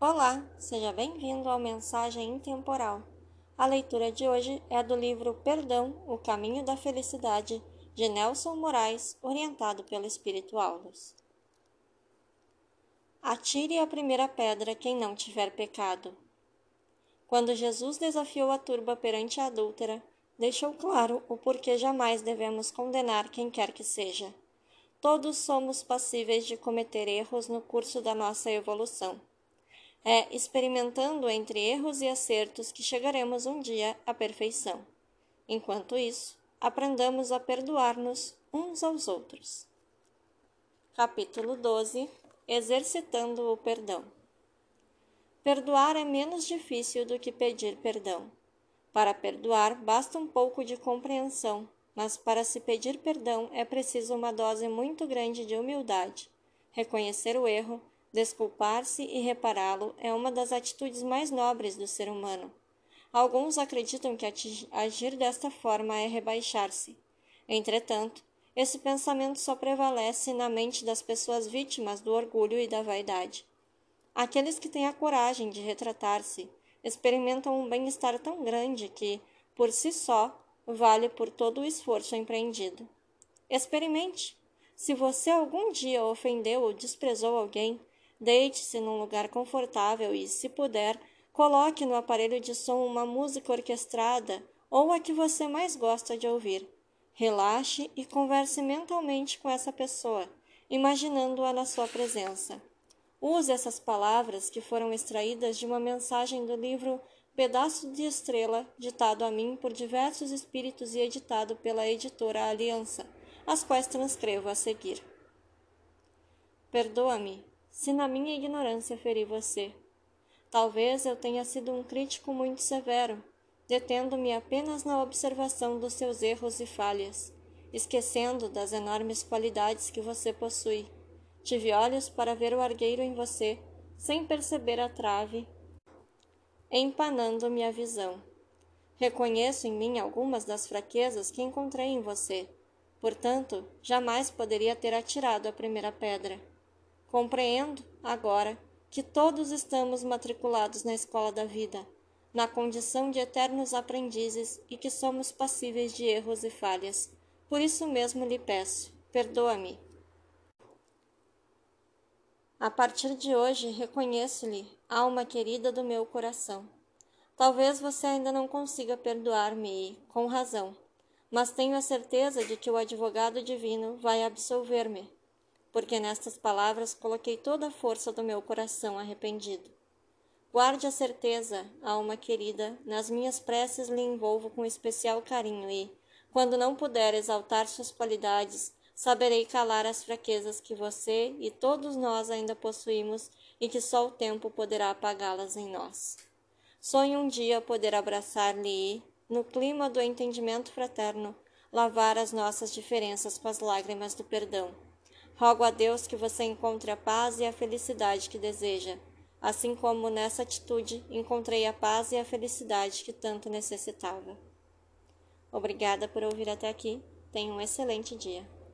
Olá, seja bem-vindo ao Mensagem Intemporal. A leitura de hoje é do livro Perdão, o Caminho da Felicidade, de Nelson Moraes, orientado pelo Espírito Aulos. Atire a primeira pedra quem não tiver pecado. Quando Jesus desafiou a turba perante a adúltera, deixou claro o porquê jamais devemos condenar quem quer que seja. Todos somos passíveis de cometer erros no curso da nossa evolução é experimentando entre erros e acertos que chegaremos um dia à perfeição. Enquanto isso, aprendamos a perdoar-nos uns aos outros. Capítulo 12 Exercitando o Perdão Perdoar é menos difícil do que pedir perdão. Para perdoar, basta um pouco de compreensão, mas para se pedir perdão é preciso uma dose muito grande de humildade, reconhecer o erro, Desculpar-se e repará-lo é uma das atitudes mais nobres do ser humano. Alguns acreditam que agir desta forma é rebaixar-se. Entretanto, esse pensamento só prevalece na mente das pessoas vítimas do orgulho e da vaidade. Aqueles que têm a coragem de retratar-se experimentam um bem-estar tão grande que, por si só, vale por todo o esforço empreendido. Experimente. Se você algum dia ofendeu ou desprezou alguém, Deite-se num lugar confortável e, se puder, coloque no aparelho de som uma música orquestrada ou a que você mais gosta de ouvir. Relaxe e converse mentalmente com essa pessoa, imaginando-a na sua presença. Use essas palavras que foram extraídas de uma mensagem do livro Pedaço de Estrela, ditado a mim por diversos espíritos e editado pela editora Aliança, as quais transcrevo a seguir. Perdoa-me, se na minha ignorância feri você. Talvez eu tenha sido um crítico muito severo, detendo-me apenas na observação dos seus erros e falhas, esquecendo das enormes qualidades que você possui. Tive olhos para ver o argueiro em você, sem perceber a trave, empanando-me a visão. Reconheço em mim algumas das fraquezas que encontrei em você. Portanto, jamais poderia ter atirado a primeira pedra. Compreendo, agora, que todos estamos matriculados na escola da vida, na condição de eternos aprendizes e que somos passíveis de erros e falhas. Por isso mesmo lhe peço, perdoa-me. A partir de hoje, reconheço-lhe, alma querida do meu coração. Talvez você ainda não consiga perdoar-me com razão, mas tenho a certeza de que o advogado divino vai absolver-me porque nestas palavras coloquei toda a força do meu coração arrependido. Guarde a certeza, alma querida, nas minhas preces lhe envolvo com especial carinho e, quando não puder exaltar suas qualidades, saberei calar as fraquezas que você e todos nós ainda possuímos e que só o tempo poderá apagá-las em nós. Sonho um dia poder abraçar-lhe e, no clima do entendimento fraterno, lavar as nossas diferenças com as lágrimas do perdão Rogo a Deus que você encontre a paz e a felicidade que deseja, assim como nessa atitude encontrei a paz e a felicidade que tanto necessitava. Obrigada por ouvir até aqui. Tenha um excelente dia.